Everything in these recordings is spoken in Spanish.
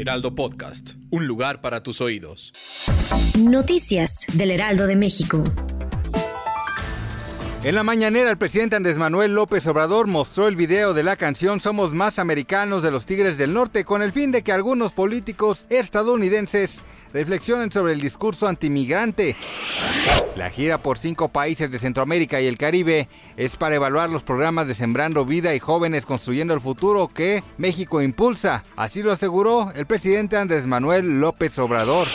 Heraldo Podcast. Un lugar para tus oídos. Noticias del Heraldo de México. En la mañanera, el presidente Andrés Manuel López Obrador mostró el video de la canción Somos más americanos de los Tigres del Norte con el fin de que algunos políticos estadounidenses reflexionen sobre el discurso antimigrante. La gira por cinco países de Centroamérica y el Caribe es para evaluar los programas de Sembrando Vida y Jóvenes Construyendo el Futuro que México impulsa. Así lo aseguró el presidente Andrés Manuel López Obrador.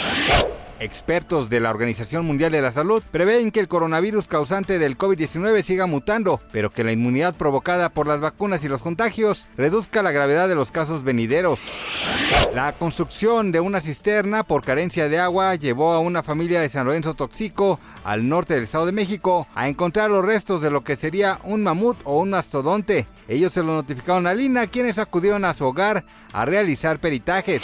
Expertos de la Organización Mundial de la Salud prevén que el coronavirus causante del COVID-19 siga mutando, pero que la inmunidad provocada por las vacunas y los contagios reduzca la gravedad de los casos venideros. La construcción de una cisterna por carencia de agua llevó a una familia de San Lorenzo Toxico, al norte del Estado de México, a encontrar los restos de lo que sería un mamut o un mastodonte. Ellos se lo notificaron a Lina, quienes acudieron a su hogar a realizar peritajes.